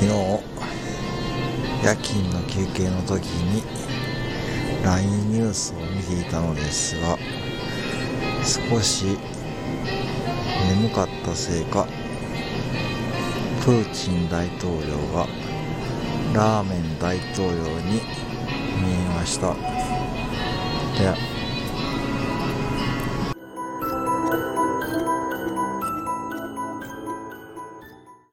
昨日夜勤の休憩の時に LINE ニュースを見ていたのですが少し眠かったせいかプーチン大統領がラーメン大統領に見えました。